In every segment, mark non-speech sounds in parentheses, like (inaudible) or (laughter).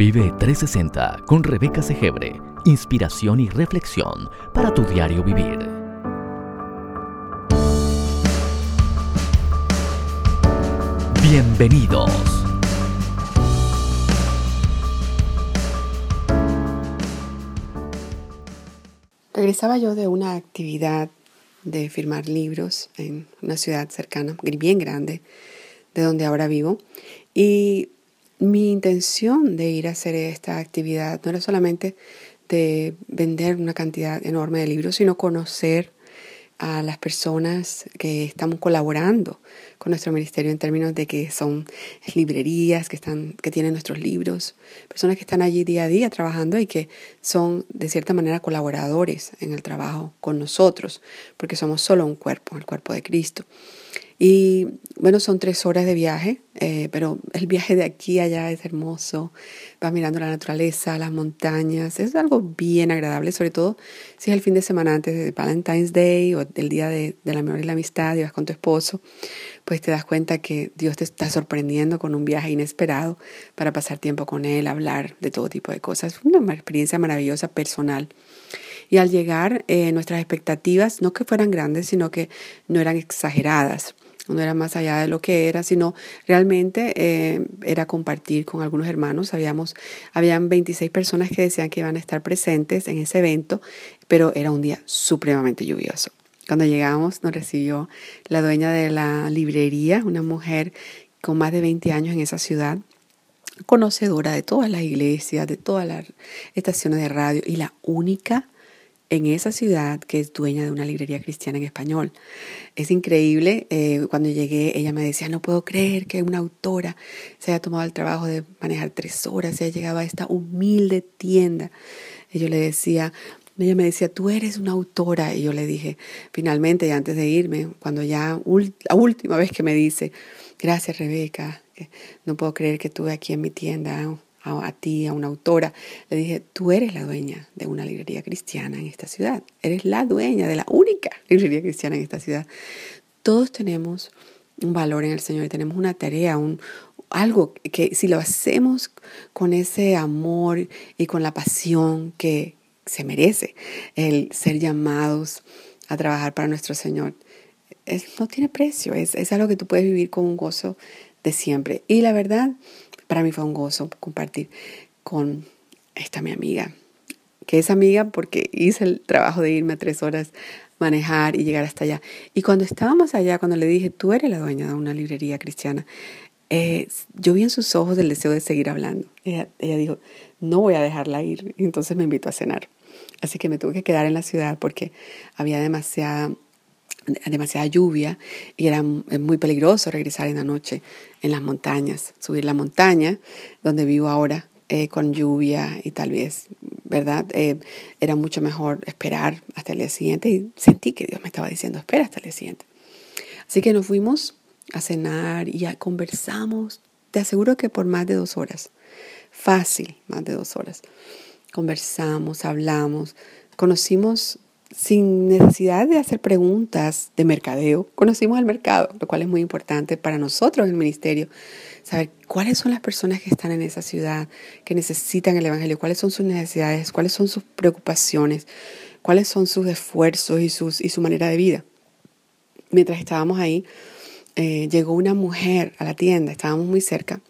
Vive 360 con Rebeca Segebre. Inspiración y reflexión para tu diario vivir. Bienvenidos. Regresaba yo de una actividad de firmar libros en una ciudad cercana, bien grande, de donde ahora vivo. Y mi intención de ir a hacer esta actividad no era solamente de vender una cantidad enorme de libros, sino conocer a las personas que estamos colaborando con nuestro ministerio en términos de que son librerías que están que tienen nuestros libros, personas que están allí día a día trabajando y que son de cierta manera colaboradores en el trabajo con nosotros, porque somos solo un cuerpo, el cuerpo de Cristo. Y bueno, son tres horas de viaje, eh, pero el viaje de aquí a allá es hermoso. Vas mirando la naturaleza, las montañas, es algo bien agradable, sobre todo si es el fin de semana antes de Valentine's Day o del Día de, de la Memoria y la Amistad y vas con tu esposo, pues te das cuenta que Dios te está sorprendiendo con un viaje inesperado para pasar tiempo con Él, hablar de todo tipo de cosas. Una experiencia maravillosa personal. Y al llegar, eh, nuestras expectativas no que fueran grandes, sino que no eran exageradas no era más allá de lo que era, sino realmente eh, era compartir con algunos hermanos. Habíamos, habían 26 personas que decían que iban a estar presentes en ese evento, pero era un día supremamente lluvioso. Cuando llegamos nos recibió la dueña de la librería, una mujer con más de 20 años en esa ciudad, conocedora de todas las iglesias, de todas las estaciones de radio y la única en esa ciudad que es dueña de una librería cristiana en español. Es increíble, eh, cuando llegué ella me decía, no puedo creer que una autora se haya tomado el trabajo de manejar tres horas y haya llegado a esta humilde tienda. Y yo le decía, ella me decía, tú eres una autora. Y yo le dije, finalmente, y antes de irme, cuando ya, la última vez que me dice, gracias Rebeca, no puedo creer que estuve aquí en mi tienda a, ti, a una autora, le dije, tú eres la dueña de una librería cristiana en esta ciudad, eres la dueña de la única (laughs) librería cristiana en esta ciudad. Todos tenemos un valor en el Señor tenemos una tarea, un, algo que si lo hacemos con ese amor y con la pasión que se merece, el ser llamados a trabajar para nuestro Señor, no tiene precio, es, es algo que tú puedes vivir con un gozo de siempre. Y la verdad, para mí fue un gozo compartir con esta mi amiga, que es amiga porque hice el trabajo de irme a tres horas manejar y llegar hasta allá. Y cuando estábamos allá, cuando le dije, tú eres la dueña de una librería cristiana, eh, yo vi en sus ojos el deseo de seguir hablando. Ella, ella dijo, no voy a dejarla ir. Entonces me invitó a cenar. Así que me tuve que quedar en la ciudad porque había demasiada demasiada lluvia y era muy peligroso regresar en la noche en las montañas, subir la montaña donde vivo ahora eh, con lluvia y tal vez, ¿verdad? Eh, era mucho mejor esperar hasta el día siguiente y sentí que Dios me estaba diciendo, espera hasta el día siguiente. Así que nos fuimos a cenar y ya conversamos, te aseguro que por más de dos horas, fácil, más de dos horas. Conversamos, hablamos, conocimos sin necesidad de hacer preguntas de mercadeo, conocimos el mercado, lo cual es muy importante para nosotros en el ministerio, saber cuáles son las personas que están en esa ciudad, que necesitan el Evangelio, cuáles son sus necesidades, cuáles son sus preocupaciones, cuáles son sus esfuerzos y, sus, y su manera de vida. Mientras estábamos ahí, eh, llegó una mujer a la tienda, estábamos muy cerca,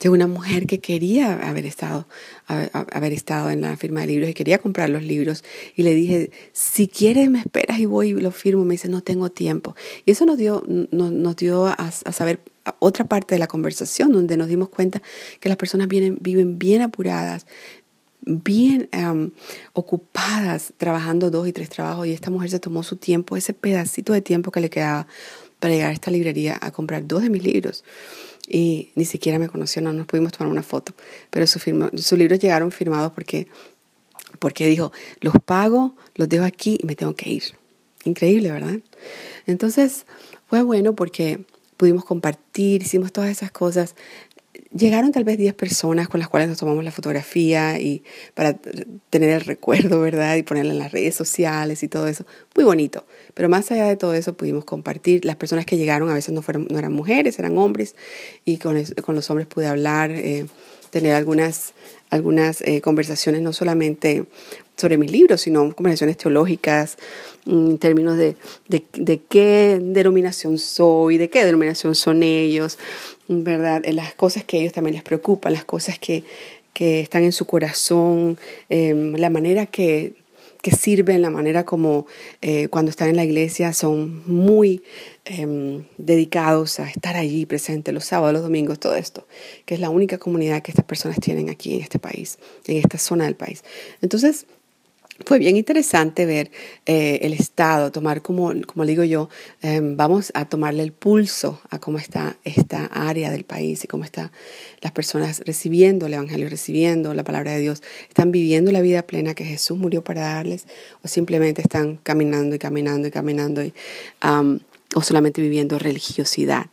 Llegó una mujer que quería haber estado, haber, estado en la firma de libros y quería comprar los libros. Y le dije, si quieres me esperas y voy y lo firmo. Me dice, no tengo tiempo. Y eso nos dio, nos, dio a, saber otra parte de la conversación donde nos dimos cuenta que las personas vienen, viven bien apuradas, bien ocupadas trabajando dos y tres trabajos y esta mujer se tomó su tiempo, ese pedacito de tiempo que le quedaba para llegar a esta librería a comprar dos de mis libros y ni siquiera me conoció, no nos pudimos tomar una foto, pero sus su libros llegaron firmados porque, porque dijo, los pago, los dejo aquí y me tengo que ir. Increíble, ¿verdad? Entonces fue bueno porque pudimos compartir, hicimos todas esas cosas Llegaron tal vez 10 personas con las cuales nos tomamos la fotografía y para tener el recuerdo, ¿verdad? Y ponerla en las redes sociales y todo eso. Muy bonito. Pero más allá de todo eso pudimos compartir. Las personas que llegaron a veces no, fueron, no eran mujeres, eran hombres. Y con, con los hombres pude hablar. Eh, tener algunas, algunas eh, conversaciones, no solamente sobre mis libros, sino conversaciones teológicas, mm, en términos de, de, qué denominación soy, de qué denominación son ellos, ¿verdad? Las cosas que a ellos también les preocupan, las cosas que, que están en su corazón, em, la manera que que sirven, la manera como eh, cuando están en la iglesia son muy em, dedicados a estar allí presentes los sábados, los domingos, todo esto, que es la única comunidad que estas personas tienen aquí en este país, en esta zona del país. Entonces, fue bien interesante ver eh, el estado, tomar como, como digo yo, em, vamos a tomarle el pulso a cómo está esta área del país y cómo están las personas recibiendo el Evangelio, recibiendo la palabra de Dios, están viviendo la vida plena que Jesús murió para darles o simplemente están caminando y caminando y caminando y, o solamente viviendo religiosidad.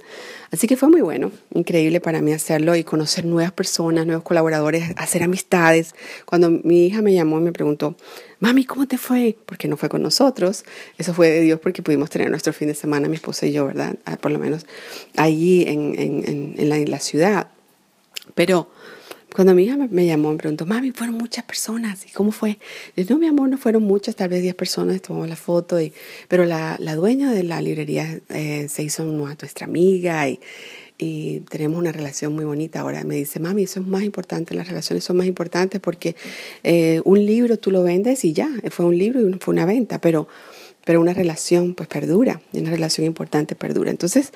Así que fue muy bueno, increíble para mí hacerlo y conocer nuevas personas, nuevos colaboradores, hacer amistades. Cuando mi hija me llamó y me preguntó, mami, ¿cómo te fue? Porque no fue con nosotros. Eso fue de Dios porque pudimos tener nuestro fin de semana, mi esposa y yo, ¿verdad? Ah, por lo menos allí en, en, en, la, en la ciudad. Pero cuando mi hija me, llamó, me preguntó, mami, fueron muchas personas, ¿y cómo fue? Yo no, mi amor, no fueron muchas, tal vez 10 personas, tomamos la foto, y, pero la, la dueña de la librería eh, se hizo nuestra amiga y, y tenemos una relación muy bonita. Ahora me dice, mami, eso es más importante, las relaciones son más importantes porque eh, un libro tú lo vendes y ya, fue un libro y fue una venta, pero pero una relación pues perdura, una relación importante perdura. Entonces,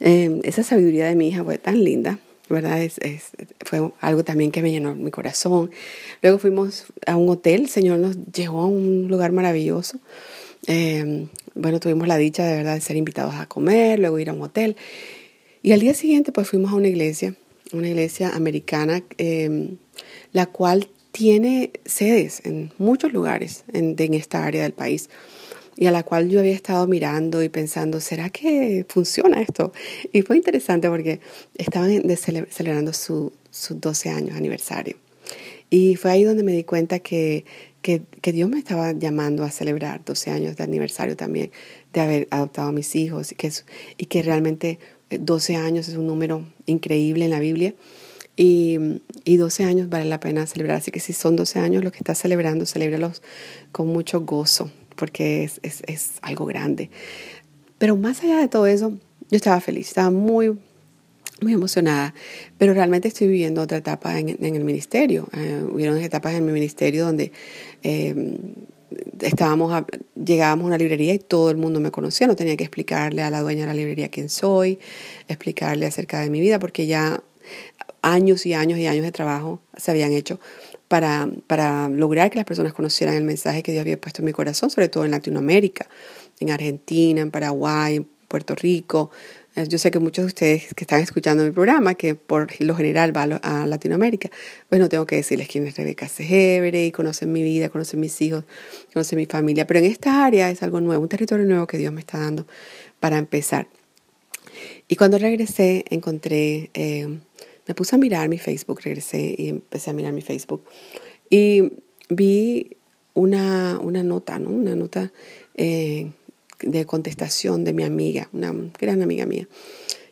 eh, esa sabiduría de mi hija fue tan linda Es, fue algo también que me llenó mi corazón. Luego fuimos a un hotel, el Señor nos llevó a un lugar maravilloso. Em, bueno, tuvimos la dicha de verdad de ser invitados a comer, luego ir a un hotel. Y al día siguiente pues fuimos a una iglesia, una iglesia americana, em, la cual tiene sedes en muchos lugares en esta área del país y a la cual yo había estado mirando y pensando, ¿será que funciona esto? Y fue interesante porque estaban celebrando su, 12 años aniversario. Y fue ahí donde me di cuenta que, que, Dios me estaba llamando a celebrar 12 años de aniversario también, de haber adoptado a mis hijos y que, y que realmente 12 años es un número increíble en la Biblia. Y, y, 12 años vale la pena celebrar. Así que si son 12 años los que estás celebrando, celébralos con mucho gozo, porque es, es, es algo grande. Pero más allá de todo eso, yo estaba feliz, estaba muy, muy emocionada, pero realmente estoy viviendo otra etapa en, en el ministerio. Eh, hubieron etapas en mi ministerio donde eh, estábamos llegábamos a una librería y todo el mundo me conocía, no tenía que explicarle a la dueña de la librería quién soy, explicarle acerca de mi vida, porque ya años y años y años de trabajo se habían hecho para, para lograr que las personas conocieran el mensaje que Dios había puesto en mi corazón, sobre todo en Latinoamérica, en Argentina, en Paraguay, en Puerto Rico. Eh, yo sé que muchos de ustedes que están escuchando mi programa, que por lo general van a Latinoamérica, pues no tengo que decirles quién es Rebeca Segebre, y conocen mi vida, conocen mis hijos, conocen mi familia. Pero en esta área es algo nuevo, un territorio nuevo que Dios me está dando para empezar. Y cuando regresé, encontré eh, me puse a mirar mi Facebook, regresé y empecé a mirar mi Facebook. Y vi una, una nota, ¿no? Una nota eh, de contestación de mi amiga, una gran amiga mía,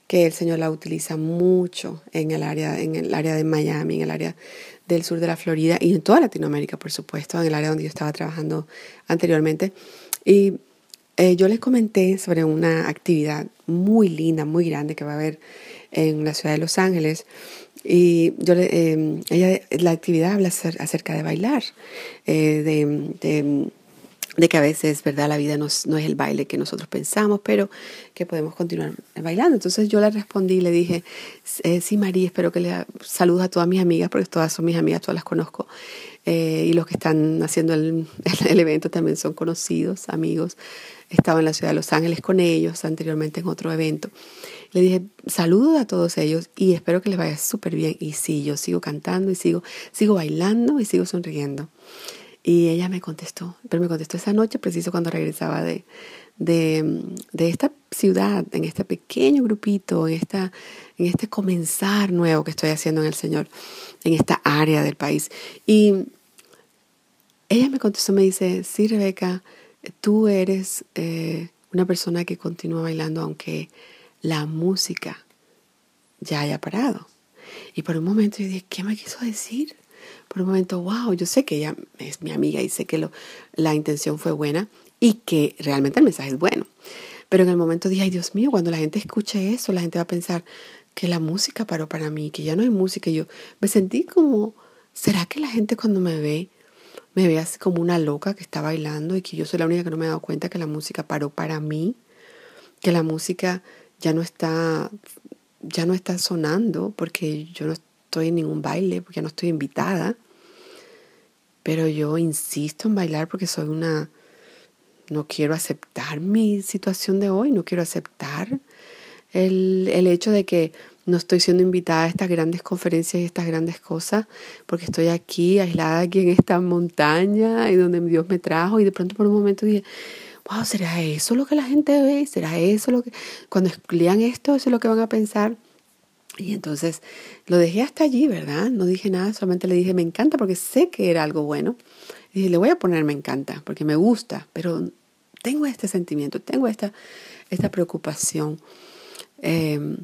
que el Señor la utiliza mucho en el área, en el área de Miami, en el área del sur de la Florida y en toda Latinoamérica, por supuesto, en el área donde yo estaba trabajando anteriormente. Y eh, yo les comenté sobre una actividad muy linda, muy grande que va a haber en la ciudad de Los Ángeles. Y yo eh, ella, la actividad habla acerca de bailar, eh, de, de, que a veces, ¿verdad? La vida no no es, el baile que nosotros pensamos, pero que podemos continuar bailando. Entonces yo le respondí y le dije, eh, sí, María, espero que le saludos a todas mis amigas, porque todas son mis amigas, todas las conozco. y los que están haciendo el, (laughs) el evento también son conocidos, amigos. Estaba en la ciudad de Los Ángeles con ellos anteriormente en otro evento. Le dije, saludo a todos ellos y espero que les vaya súper bien. Y sí, yo sigo cantando y sigo, sigo bailando y sigo sonriendo. Y ella me contestó, pero me contestó esa noche, preciso cuando regresaba de, de, de, esta ciudad, en este pequeño grupito, en, esta, en este comenzar nuevo que estoy haciendo en el Señor, en esta área del país. Y ella me contestó, me dice, sí, Rebeca, tú eres eh, una persona que continúa bailando aunque la música ya haya parado. Y por un momento yo dije, ¿qué me quiso decir? Por un momento, wow, yo sé que ella es mi amiga y sé que la intención fue buena y que realmente el mensaje es bueno. Pero en el momento dije, ay Dios mío, cuando la gente escuche eso, la gente va a pensar que la música paró para mí, que ya no hay música. Y yo me sentí como, ¿será que la gente cuando me ve, me ve así como una loca que está bailando y que yo soy la única que no me he dado cuenta que la música paró para mí? Que la música ya no está, ya no está sonando porque yo no estoy en ningún baile, porque no estoy invitada. Pero yo insisto en bailar porque soy una no quiero aceptar mi situación de hoy, no quiero aceptar el, el, hecho de que no estoy siendo invitada a estas grandes conferencias y estas grandes cosas, porque estoy aquí, aislada aquí en esta montaña y donde Dios me trajo y de pronto por un momento dije, wow, ¿será eso lo que la gente ve? ¿Será eso lo que, cuando lean esto, eso es lo que van a pensar? Y entonces lo dejé hasta allí, ¿verdad? No dije nada, solamente le dije, me encanta porque sé que era algo bueno. Y dije, le voy a poner me encanta porque me gusta, pero tengo este sentimiento, tengo esta, esta preocupación. Em,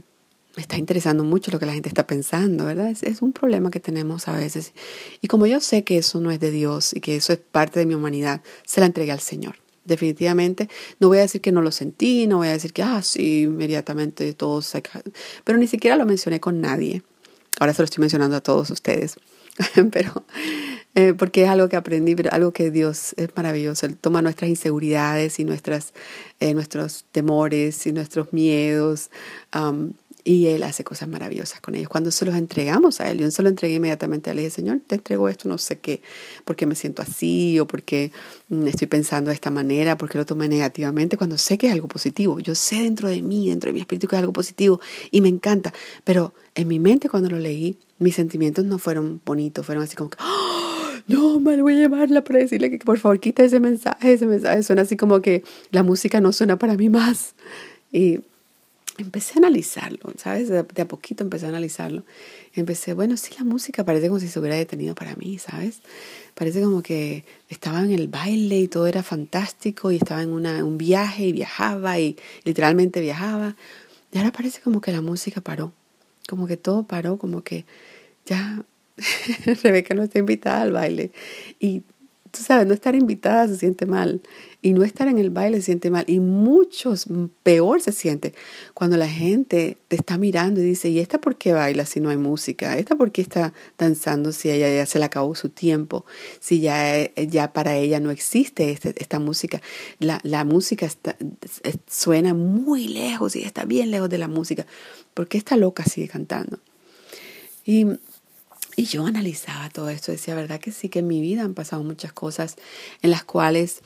me está interesando mucho lo que la gente está pensando, ¿verdad? Es, es, un problema que tenemos a veces. Y como yo sé que eso no es de Dios y que eso es parte de mi humanidad, se la entregué al Señor. Definitivamente, no voy a decir que no lo sentí, no voy a decir que, ah, sí, inmediatamente todos, pero ni siquiera lo mencioné con nadie. Ahora se lo estoy mencionando a todos ustedes, (laughs) pero eh, porque es algo que aprendí, pero algo que Dios es maravilloso. Él toma nuestras inseguridades y nuestras, eh, nuestros temores y nuestros miedos um, y Él hace cosas maravillosas con ellos. Cuando se los entregamos a Él, yo se lo entregué inmediatamente a Él. Le dije, Señor, te entrego esto, no sé qué, porque me siento así o porque mm, estoy pensando de esta manera, porque lo tomé negativamente, cuando sé que es algo positivo. Yo sé dentro de mí, dentro de mi espíritu que es algo positivo y me encanta. Pero en mi mente cuando lo leí, mis sentimientos no fueron bonitos, fueron así como que, ¡Oh! no, me voy a llamarla para decirle que por favor quita ese mensaje, ese mensaje suena así como que la música no suena para mí más. Y empecé a analizarlo, ¿sabes? De, a poquito empecé a analizarlo. Empecé, bueno, sí, la música parece como si se hubiera detenido para mí, ¿sabes? Parece como que estaba en el baile y todo era fantástico y estaba en una, un viaje y viajaba y literalmente viajaba. Y ahora parece como que la música paró, como que todo paró, como que ya (laughs) Rebeca no está invitada al baile. Y tú sabes, no estar invitada se siente mal. Y no estar en el baile se siente mal. Y muchos, peor se siente cuando la gente te está mirando y dice, ¿y esta por qué baila si no hay música? ¿Esta por qué está danzando si ella ya se le acabó su tiempo? Si ya, ya para ella no existe este, esta música. La, la música está, suena muy lejos y está bien lejos de la música. ¿Por qué esta loca sigue cantando? Y y yo analizaba todo esto, decía, ¿verdad que sí? Que en mi vida han pasado muchas cosas en las cuales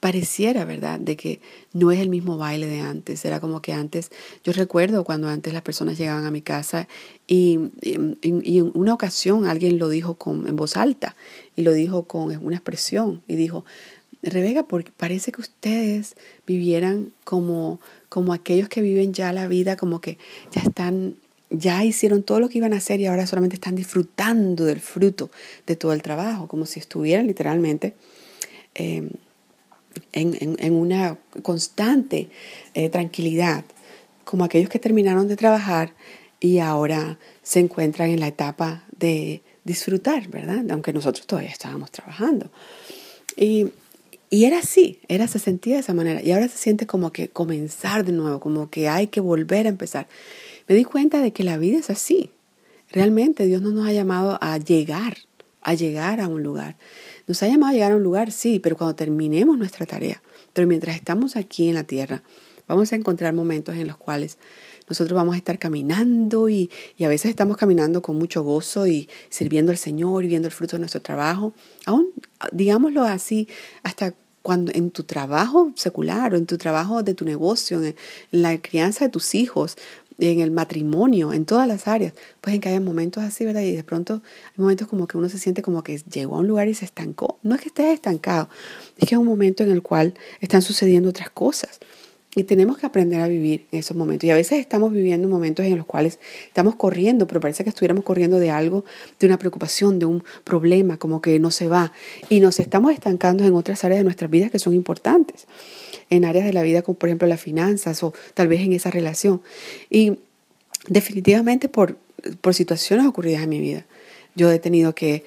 pareciera, ¿verdad? De que no es el mismo baile de antes. Era como que antes, yo recuerdo cuando antes las personas llegaban a mi casa y, en una ocasión alguien lo dijo con, en voz alta y lo dijo con una expresión y dijo, Rebeca, porque parece que ustedes vivieran como, como aquellos que viven ya la vida, como que ya están ya hicieron todo lo que iban a hacer y ahora solamente están disfrutando del fruto de todo el trabajo, como si estuvieran literalmente em, en, una constante eh, tranquilidad, como aquellos que terminaron de trabajar y ahora se encuentran en la etapa de disfrutar, ¿verdad? Aunque nosotros todavía estábamos trabajando. Y, y era así, era, se sentía de esa manera. Y ahora se siente como que comenzar de nuevo, como que hay que volver a empezar me di cuenta de que la vida es así. Realmente Dios no nos ha llamado a llegar, a llegar a un lugar. Nos ha llamado a llegar a un lugar, sí, pero cuando terminemos nuestra tarea. Pero mientras estamos aquí en la tierra, vamos a encontrar momentos en los cuales nosotros vamos a estar caminando y, y, a veces estamos caminando con mucho gozo y sirviendo al Señor y viendo el fruto de nuestro trabajo. Aún, digámoslo así, hasta cuando en tu trabajo secular o en tu trabajo de tu negocio, en la crianza de tus hijos, en el matrimonio, en todas las áreas, pues en que haya momentos así, ¿verdad? Y de pronto hay momentos como que uno se siente como que llegó a un lugar y se estancó. No es que estés estancado, es que es un momento en el cual están sucediendo otras cosas. Y tenemos que aprender a vivir en esos momentos. Y a veces estamos viviendo momentos en los cuales estamos corriendo, pero parece que estuviéramos corriendo de algo, de una preocupación, de un problema, como que no se va. Y nos estamos estancando en otras áreas de nuestras vidas que son importantes en áreas de la vida como por ejemplo las finanzas o tal vez en esa relación. Y definitivamente por, por situaciones ocurridas en mi vida. Yo he tenido que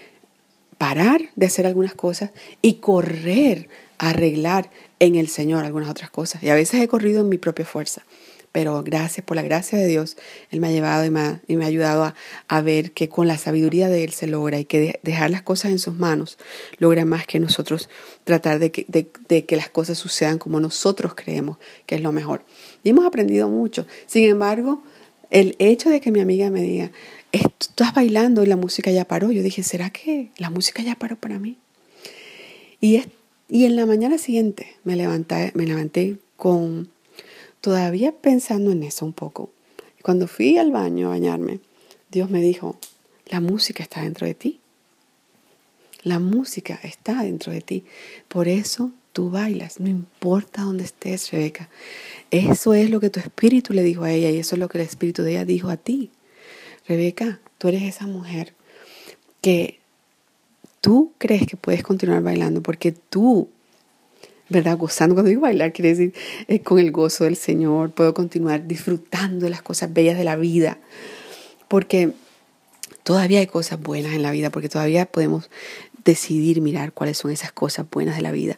parar de hacer algunas cosas y correr a arreglar en el Señor algunas otras cosas. Y a veces he corrido en mi propia fuerza. Pero gracias, por la gracia de Dios, Él me ha llevado y me ha, ayudado a, ver que con la sabiduría de Él se logra y que dejar las cosas en sus manos logra más que nosotros tratar de que, de que las cosas sucedan como nosotros creemos que es lo mejor. Y hemos aprendido mucho. Sin embargo, el hecho de que mi amiga me diga, estás bailando y la música ya paró, yo dije, ¿será que la música ya paró para mí? Y, y en la mañana siguiente me levanté, me levanté con todavía pensando en eso un poco. Cuando fui al baño a bañarme, Dios me dijo, la música está dentro de ti. La música está dentro de ti. Por eso tú bailas, no importa dónde estés, Rebeca. Eso es lo que tu espíritu le dijo a ella y eso es lo que el espíritu de ella dijo a ti. Rebeca, tú eres esa mujer que tú crees que puedes continuar bailando porque tú, ¿verdad? Gozando, cuando digo bailar, quiere decir eh, con el gozo del Señor, puedo continuar disfrutando de las cosas bellas de la vida. Porque todavía hay cosas buenas en la vida, porque todavía podemos decidir mirar cuáles son esas cosas buenas de la vida.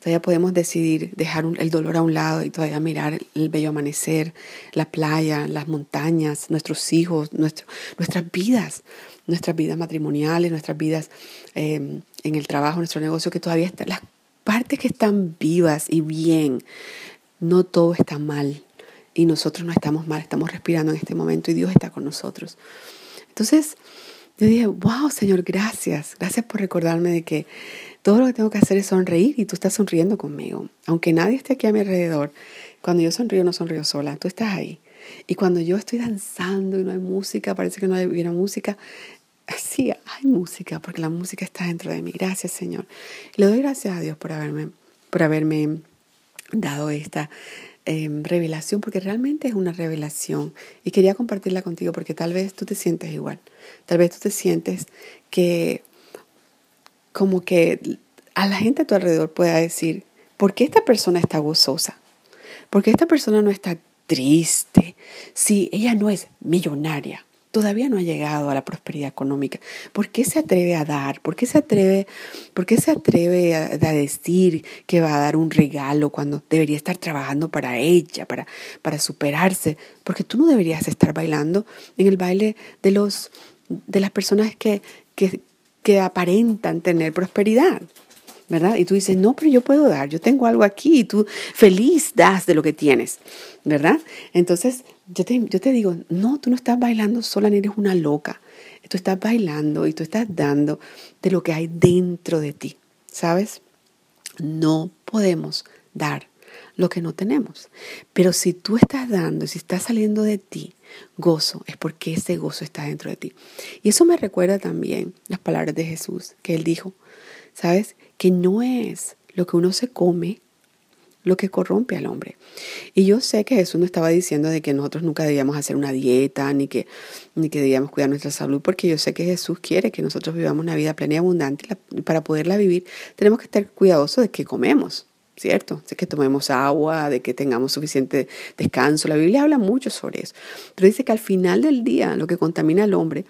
Todavía podemos decidir dejar el dolor a un lado y todavía mirar el bello amanecer, la playa, las montañas, nuestros hijos, nuestras vidas, nuestras vidas matrimoniales, nuestras vidas em, en el trabajo, nuestro negocio, que todavía están, las partes que están vivas y bien, no todo está mal y nosotros no estamos mal, estamos respirando en este momento y Dios está con nosotros. Entonces, yo dije, wow, Señor, gracias, gracias por recordarme de que todo lo que tengo que hacer es sonreír y tú estás sonriendo conmigo. Aunque nadie esté aquí a mi alrededor, cuando yo sonrío no sonrío sola, tú estás ahí. Y cuando yo estoy danzando y no hay música, parece que no hubiera música, sí hay música, porque la música está dentro de mí. Gracias, Señor. le doy gracias a Dios por haberme, por haberme dado esta em, revelación, porque realmente es una revelación. Y quería compartirla contigo porque tal vez tú te sientes igual. Tal vez tú te sientes que como que a la gente a tu alrededor pueda decir, ¿por qué esta persona está gozosa? ¿Por qué esta persona no está triste? Si ella no es millonaria, todavía no ha llegado a la prosperidad económica. ¿Por qué se atreve a dar? ¿Por qué se atreve, por qué se atreve a, decir que va a dar un regalo cuando debería estar trabajando para ella, para, para superarse? Porque tú no deberías estar bailando en el baile de los de las personas que, que, que aparentan tener prosperidad. ¿verdad? Y tú dices, no, pero yo puedo dar, yo tengo algo aquí y tú feliz das de lo que tienes, ¿verdad? Entonces, yo te, yo te digo, no, tú no estás bailando sola ni eres una loca. Tú estás bailando y tú estás dando de lo que hay dentro de ti, ¿sabes? No podemos dar lo que no tenemos. Pero si tú estás dando, si está saliendo de ti gozo, es porque ese gozo está dentro de ti. Y eso me recuerda también las palabras de Jesús, que él dijo, ¿sabes? Que no es lo que uno se come lo que corrompe al hombre. Y yo sé que Jesús no estaba diciendo de que nosotros nunca debíamos hacer una dieta, ni que, ni que debíamos cuidar nuestra salud, porque yo sé que Jesús quiere que nosotros vivamos una vida plena y abundante. Para poderla vivir tenemos que estar cuidadosos de qué comemos. ¿cierto? De que tomemos agua, de que tengamos suficiente descanso. La Biblia habla mucho sobre eso. Pero dice que al final del día lo que contamina al hombre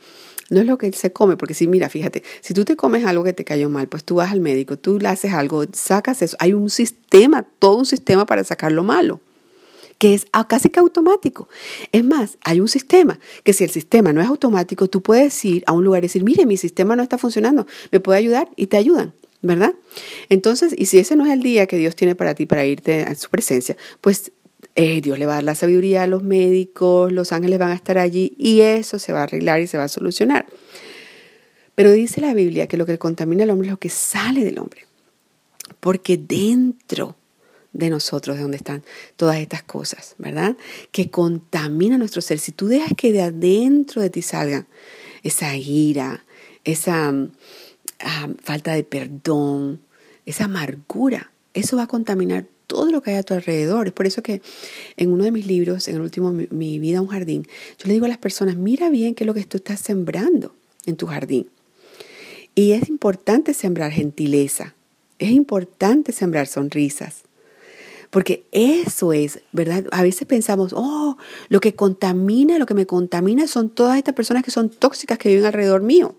no es lo que se come, porque si mira, fíjate, si tú te comes algo que te cayó mal, pues tú vas al médico, tú le haces algo, sacas eso. Hay un sistema, todo un sistema para sacar lo malo que es casi que automático. Es más, hay un sistema que si el sistema no es automático, tú puedes ir a un lugar y decir, mire, mi sistema no está funcionando, me puede ayudar y te ayudan. ¿verdad? Entonces, y si ese no es el día que Dios tiene para ti para irte a su presencia, pues eh, Dios le va a dar la sabiduría a los médicos, los ángeles van a estar allí y eso se va a arreglar y se va a solucionar. Pero dice la Biblia que lo que contamina al hombre es lo que sale del hombre. Porque dentro de nosotros, de donde están todas estas cosas, ¿verdad? Que contamina nuestro ser. Si tú dejas que de adentro de ti salga esa ira, esa falta de perdón, esa amargura, eso va a contaminar todo lo que hay a tu alrededor. Es por eso que en uno de mis libros, en el último Mi vida un jardín, yo le digo a las personas, mira bien qué es lo que tú estás sembrando en tu jardín. Y es importante sembrar gentileza, es importante sembrar sonrisas, Porque eso es, ¿verdad? A veces pensamos, oh, lo que contamina, lo que me contamina son todas estas personas que son tóxicas que viven alrededor mío.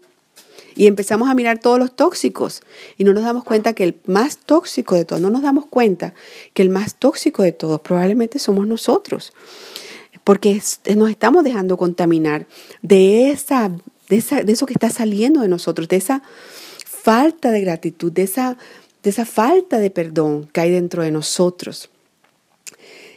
Y empezamos a mirar todos los tóxicos y no nos damos cuenta que el más tóxico de todos, no nos damos cuenta que el más tóxico de todos probablemente somos nosotros. Porque nos estamos dejando contaminar de, esa, de, de eso que está saliendo de nosotros, de esa falta de gratitud, de esa, de esa falta de perdón que hay dentro de nosotros.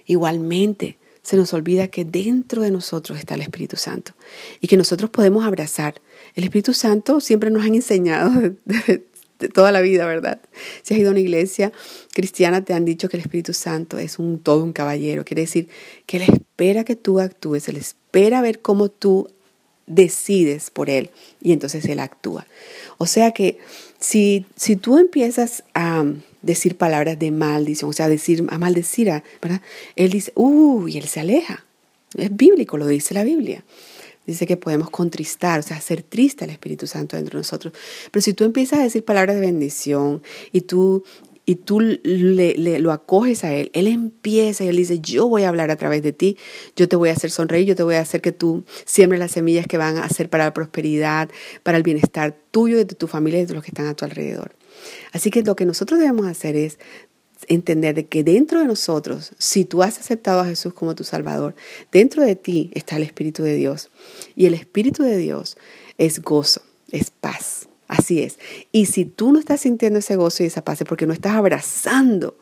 Igualmente, se nos olvida que dentro de nosotros está el Espíritu Santo y que nosotros podemos abrazar. El Espíritu Santo siempre nos han enseñado de, toda la vida, ¿verdad? Si has ido a una iglesia cristiana, te han dicho que el Espíritu Santo es un todo un caballero. Quiere decir que Él espera que tú actúes, Él espera ver cómo tú decides por Él y entonces Él actúa. O sea que si, si tú empiezas a decir palabras de maldición, o sea, decir, a maldecir, ¿verdad? Él dice, uy, él se aleja. Es bíblico, lo dice la Biblia. Dice que podemos contristar, o sea, hacer triste al Espíritu Santo dentro de nosotros. Pero si tú empiezas a decir palabras de bendición y tú y tú le, lo acoges a Él, Él empieza y Él dice, yo voy a hablar a través de ti, yo te voy a hacer sonreír, yo te voy a hacer que tú siembres las semillas que van a hacer para la prosperidad, para el bienestar tuyo y de tu familia y de los que están a tu alrededor. Así que lo que nosotros debemos hacer es entender de que dentro de nosotros, si tú has aceptado a Jesús como tu Salvador, dentro de ti está el Espíritu de Dios. Y el Espíritu de Dios es gozo, es paz, Así es. Y si tú no estás sintiendo ese gozo y esa paz, es porque no estás abrazando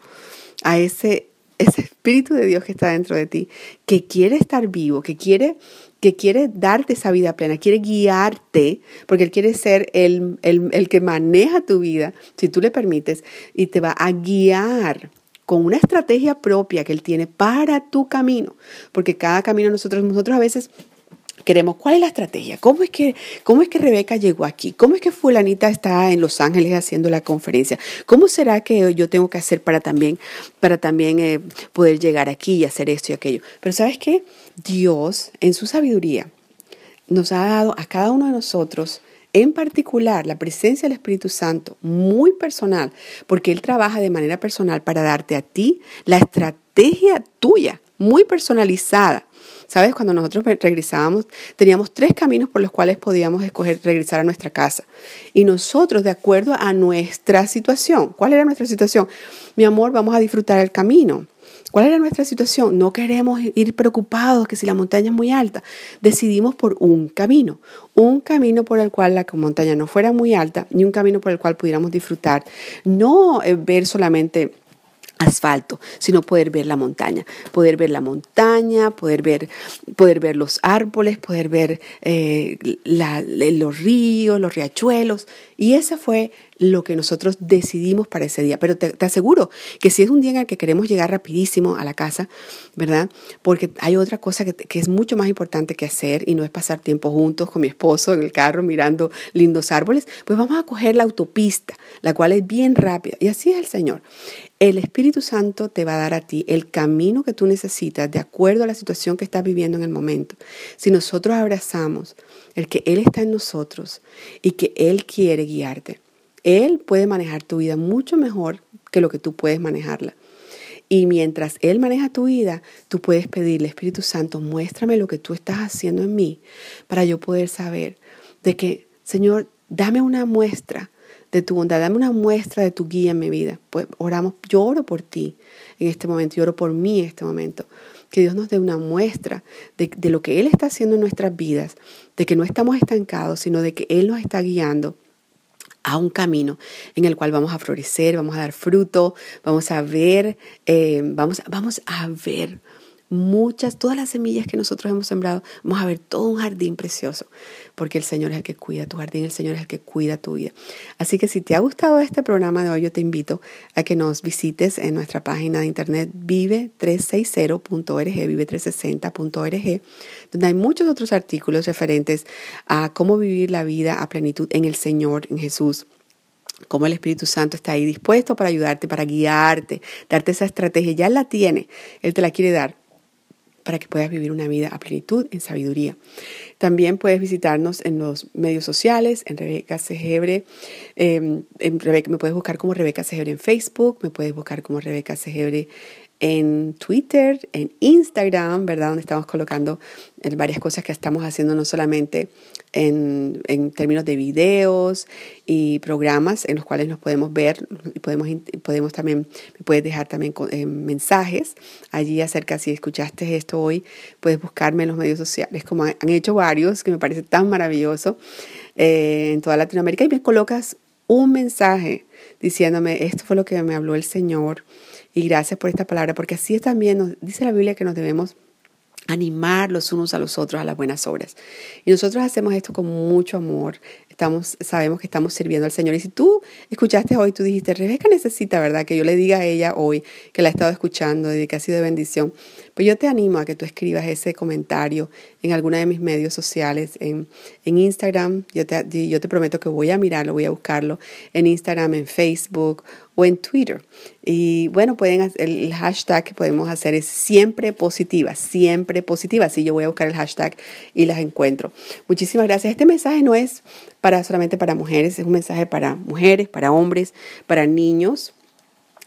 a ese, ese Espíritu de Dios que está dentro de ti, que quiere estar vivo, que quiere, que quiere darte esa vida plena, quiere guiarte, porque Él quiere ser el, el, el que maneja tu vida, si tú le permites, y te va a guiar con una estrategia propia que Él tiene para tu camino, porque cada camino nosotros, nosotros a veces queremos, ¿cuál es la estrategia? ¿Cómo es, que, ¿Cómo es que Rebeca llegó aquí? ¿Cómo es que fulanita está en Los Ángeles haciendo la conferencia? ¿Cómo será que yo tengo que hacer para también, para también eh, poder llegar aquí y hacer esto y aquello? Pero ¿sabes qué? Dios, en su sabiduría, nos ha dado a cada uno de nosotros en particular la presencia del Espíritu Santo muy personal, porque Él trabaja de manera personal para darte a ti la estrategia tuya, muy personalizada ¿Sabes? Cuando nosotros regresábamos, teníamos tres caminos por los cuales podíamos escoger regresar a nuestra casa. Y nosotros, de acuerdo a nuestra situación, ¿cuál era nuestra situación? Mi amor, vamos a disfrutar el camino. ¿Cuál era nuestra situación? No queremos ir preocupados que si la montaña es muy alta. Decidimos por un camino, un camino por el cual la montaña no fuera muy alta, ni un camino por el cual pudiéramos disfrutar. No eh, ver solamente asfalto, sino poder ver la montaña, poder ver la montaña, poder ver, poder ver los árboles, poder ver eh, los ríos, los riachuelos. Y ese fue lo que nosotros decidimos para ese día. Pero te, aseguro que si es un día en el que queremos llegar rapidísimo a la casa, ¿verdad? Porque hay otra cosa que, que, es mucho más importante que hacer y no es pasar tiempo juntos con mi esposo en el carro mirando lindos árboles, pues vamos a coger la autopista, la cual es bien rápida. Y así es el Señor. El Espíritu Santo te va a dar a ti el camino que tú necesitas de acuerdo a la situación que estás viviendo en el momento. Si nosotros abrazamos el que Él está en nosotros y que Él quiere guiarte, Él puede manejar tu vida mucho mejor que lo que tú puedes manejarla. Y mientras Él maneja tu vida, tú puedes pedirle, Espíritu Santo, muéstrame lo que tú estás haciendo en mí para yo poder saber de que, Señor, dame una muestra de tu bondad, dame una muestra de tu guía en mi vida. Pues oramos, yo oro por ti en este momento, yo oro por mí en este momento. Que Dios nos dé una muestra de, de lo que Él está haciendo en nuestras vidas, de que no estamos estancados, sino de que Él nos está guiando a un camino en el cual vamos a florecer, vamos a dar fruto, vamos a ver, eh, vamos, vamos a ver muchas, todas las semillas que nosotros hemos sembrado, vamos a ver todo un jardín precioso, porque el Señor es el que cuida tu jardín, el Señor es el que cuida tu vida. Así que si te ha gustado este programa de hoy, yo te invito a que nos visites en nuestra página de internet vive360.org, vive360.org, donde hay muchos otros artículos referentes a cómo vivir la vida a plenitud en el Señor, en Jesús cómo el Espíritu Santo está ahí dispuesto para ayudarte, para guiarte, darte esa estrategia. Ya la tiene, Él te la quiere dar para que puedas vivir una vida a plenitud en sabiduría. También puedes visitarnos en los medios sociales, en Rebeca Segebre. Em, me puedes buscar como Rebeca Segebre en Facebook, me puedes buscar como Rebeca Segebre en Twitter, en Instagram, ¿verdad? Donde estamos colocando eh, varias cosas que estamos haciendo, no solamente en, términos de videos y programas en los cuales nos podemos ver y podemos, podemos también, me puedes dejar también eh, mensajes allí acerca, si escuchaste esto hoy, puedes buscarme en los medios sociales, como han hecho varios, que me parece tan maravilloso eh, en toda Latinoamérica, y me colocas un mensaje diciéndome, esto fue lo que me habló el Señor y gracias por esta palabra, porque así también nos dice la Biblia que nos debemos animar los unos a los otros a las buenas obras. Y nosotros hacemos esto con mucho amor. Estamos, sabemos que estamos sirviendo al Señor. Y si tú escuchaste hoy, tú dijiste, Rebeca necesita, ¿verdad? Que yo le diga a ella hoy que la ha estado escuchando y que ha sido de bendición. Pues yo te animo a que tú escribas ese comentario en alguna de mis medios sociales, en, en Instagram. Yo te, yo te prometo que voy a mirarlo, voy a buscarlo en Instagram, en Facebook o en Twitter. Y bueno, pueden el hashtag que podemos hacer es siempre positiva, siempre positiva. Así yo voy a buscar el hashtag y las encuentro. Muchísimas gracias. Este mensaje no es para solamente para mujeres, es un mensaje para mujeres, para hombres, para niños.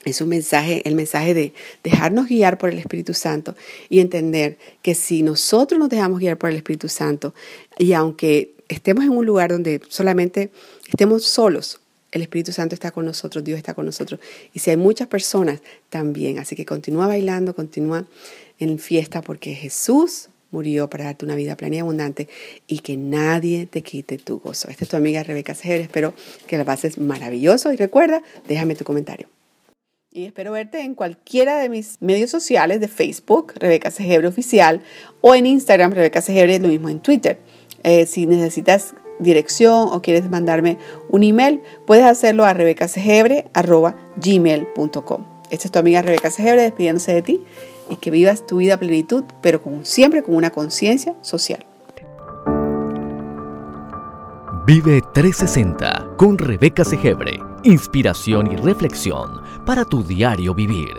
Es un mensaje, el mensaje de dejarnos guiar por el Espíritu Santo y entender que si nosotros nos dejamos guiar por el Espíritu Santo y aunque estemos en un lugar donde solamente estemos solos, el Espíritu Santo está con nosotros, Dios está con nosotros. Y si hay muchas personas, también. Así que continúa bailando, continúa en fiesta porque Jesús murió para darte una vida plena y abundante y que nadie te quite tu gozo. Esta es tu amiga Rebeca Seger. Espero que la pases maravilloso y recuerda, déjame tu comentario. Y espero verte en cualquiera de mis medios sociales de Facebook, Rebeca Segebre Oficial, o en Instagram, Rebeca Segebre, lo mismo en Twitter. Eh, si necesitas dirección o quieres mandarme un email, puedes hacerlo a rebecasegebre.gmail.com. Esta es tu amiga Rebeca Segebre despidiéndose de ti y que vivas tu vida a plenitud, pero siempre con una conciencia social. Vive 360 con Rebeca Segebre. Inspiración y reflexión para tu diario vivir.